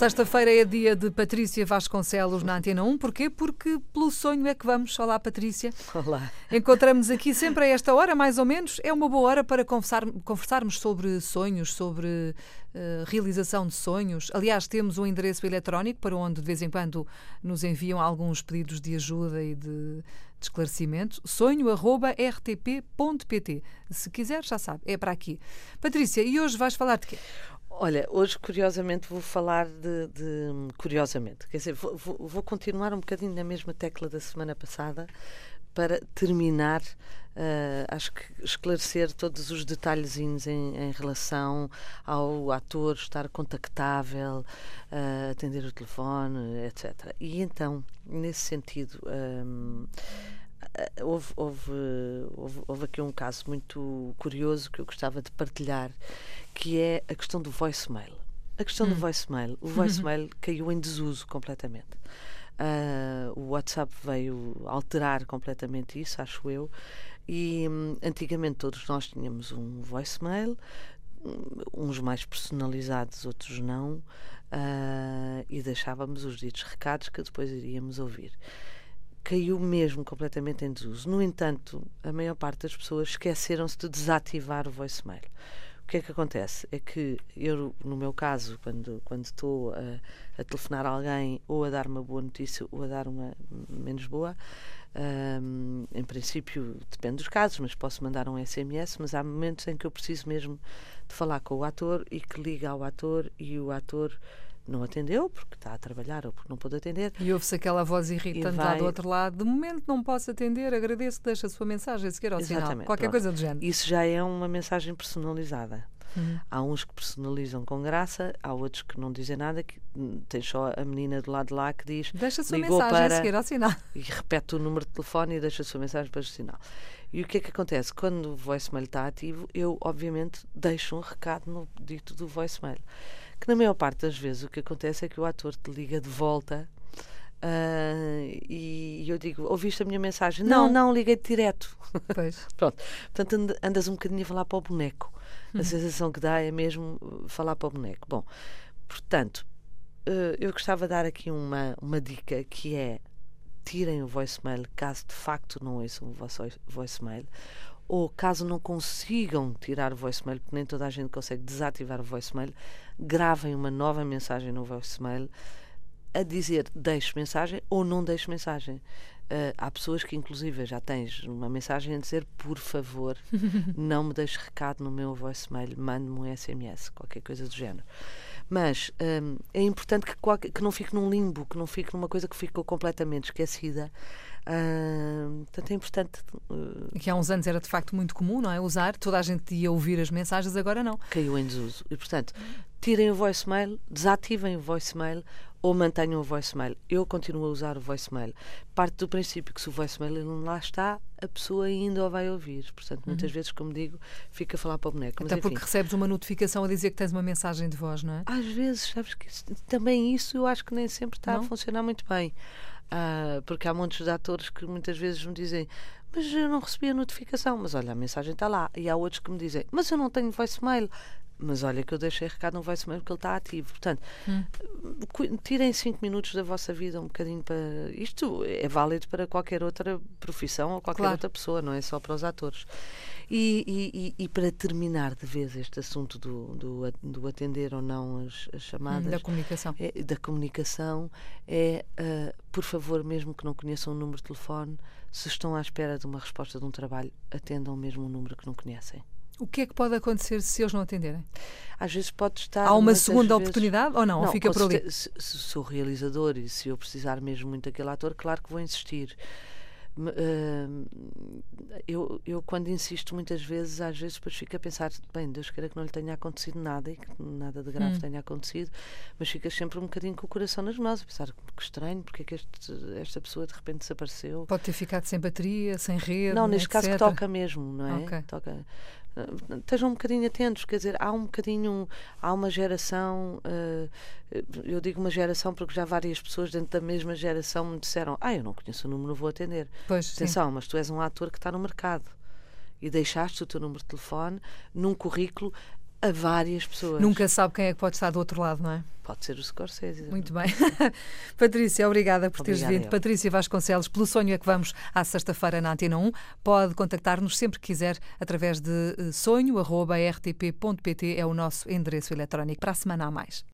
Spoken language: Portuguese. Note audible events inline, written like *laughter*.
Sexta-feira é dia de Patrícia Vasconcelos na Antena 1. Porquê? Porque pelo sonho é que vamos. Olá, Patrícia. Olá. Encontramos aqui sempre a esta hora, mais ou menos. É uma boa hora para conversar, conversarmos sobre sonhos, sobre uh, realização de sonhos. Aliás, temos um endereço eletrónico para onde de vez em quando nos enviam alguns pedidos de ajuda e de, de esclarecimento. sonho.rtp.pt. Se quiser, já sabe, é para aqui. Patrícia, e hoje vais falar de quê? Olha, hoje curiosamente vou falar de. de curiosamente, quer dizer, vou, vou, continuar um bocadinho na mesma tecla da semana passada para terminar, uh, acho que esclarecer todos os detalhezinhos em, em relação ao ator estar contactável, uh, atender o telefone, etc. E então, nesse sentido. Um, eh, houve, houve, houve, houve, aqui um caso muito curioso que eu gostava de partilhar, que é a questão do voicemail. A questão hum. do voicemail. O *laughs* voicemail caiu em desuso completamente. Uh, o WhatsApp veio alterar completamente isso, acho eu. E um, antigamente todos nós tínhamos um voicemail, uns mais personalizados, outros não, uh, e deixávamos os ditos recados que depois iríamos ouvir caiu mesmo completamente em desuso. No entanto, a maior parte das pessoas esqueceram-se de desativar o voicemail. O que é que acontece? É que eu, no meu caso, quando, quando estou a, a telefonar a alguém ou a dar uma boa notícia ou a dar uma menos boa, um, em princípio depende dos casos, mas posso mandar um SMS, mas há momentos em que eu preciso mesmo de falar com o ator e que liga ao ator e o ator não atendeu porque está a trabalhar ou porque não pôde atender. E ouve-se aquela voz irritante vai... lá do outro lado. De momento não posso atender, agradeço, deixa a sua mensagem, se quer ao Exatamente, sinal. Qualquer pronto. coisa do género. Isso já é uma mensagem personalizada. Uhum. Há uns que personalizam com graça, há outros que não dizem nada, que tem só a menina do lado de lá que diz deixa a sua mensagem para, a seguir ao sinal. *laughs* E repete o número de telefone e deixa a sua mensagem para o sinal. E o que é que acontece? Quando o voicemail está ativo, eu, obviamente, deixo um recado no dito do voicemail que na maior parte das vezes o que acontece é que o ator te liga de volta uh, e eu digo, ouviste a minha mensagem? Não, não, não liguei-te direto. Pois. *laughs* Pronto. Portanto, andas um bocadinho a falar para o boneco. A uhum. sensação que dá é mesmo uh, falar para o boneco. Bom, portanto, uh, eu gostava de dar aqui uma, uma dica que é tirem o voicemail caso de facto não ouçam o vosso voicemail ou caso não consigam tirar o voicemail, porque nem toda a gente consegue desativar o voicemail, gravem uma nova mensagem no voicemail a dizer deixe mensagem ou não deixe mensagem. Uh, há pessoas que, inclusive, já tens uma mensagem a dizer por favor, *laughs* não me deixe recado no meu voicemail, mande-me um SMS, qualquer coisa do género. Mas um, é importante que, qualquer, que não fique num limbo, que não fique numa coisa que ficou completamente esquecida. Uh, portanto, é importante. Uh, que há uns anos era de facto muito comum, não é? Usar, toda a gente ia ouvir as mensagens, agora não. Caiu em desuso. E, portanto, tirem o voicemail, desativem o voicemail ou mantenham o voicemail. Eu continuo a usar o voicemail. Parte do princípio que se o voicemail não lá está, a pessoa ainda o vai ouvir. Portanto, muitas uhum. vezes, como digo, fica a falar para o boneco. Até Mas, porque recebes uma notificação a dizer que tens uma mensagem de voz, não é? Às vezes, sabes que isso, também isso eu acho que nem sempre está não? a funcionar muito bem. Uh, porque há muitos atores que muitas vezes me dizem mas eu não recebi a notificação, mas olha, a mensagem está lá. E há outros que me dizem, mas eu não tenho voicemail mas olha que eu deixei recado no voicemail porque ele está ativo. Portanto, hum. tirem cinco minutos da vossa vida um bocadinho para. Isto é válido para qualquer outra profissão ou qualquer claro. outra pessoa, não é só para os atores. E, e, e, para terminar de vez este assunto do, do, do atender ou não as, as chamadas. Hum, da comunicação. É, da comunicação é, uh, por favor, mesmo que não conheçam o número de telefone, se estão à espera de uma resposta de um trabalho, atendam mesmo o número que não conhecem. O que é que pode acontecer se eles não atenderem? Às vezes pode estar. Há uma segunda vezes... oportunidade ou não? não ou fica por ali? Se, se sou realizador e se eu precisar mesmo muito daquele ator, claro que vou insistir. Uh, eu, eu, quando insisto muitas vezes, às vezes depois fico a pensar, bem, Deus queira que não lhe tenha acontecido nada e que nada de grave hum. tenha acontecido, mas fica sempre um bocadinho com o coração nas mãos, a pensar que estranho, porque é que este, esta pessoa de repente desapareceu. Pode ter ficado sem bateria, sem rede. Não, neste etc. caso toca mesmo, não é? Okay. Toca estejam um bocadinho atentos, quer dizer, há um bocadinho, há uma geração, uh, eu digo uma geração porque já várias pessoas dentro da mesma geração me disseram, ah, eu não conheço o número, não vou atender. Pois, Atenção, sim. mas tu és um ator que está no mercado e deixaste o teu número de telefone num currículo a várias pessoas. Nunca sabe quem é que pode estar do outro lado, não é? Pode ser o Scorsese. Muito bem. *laughs* Patrícia, obrigada por teres vindo. eu. Patrícia Vasconcelos, pelo sonho é que vamos à sexta-feira na Antena 1. Pode contactar-nos sempre que quiser através de eh, sonho.rtp.pt é o nosso endereço eletrónico. Para a semana a mais.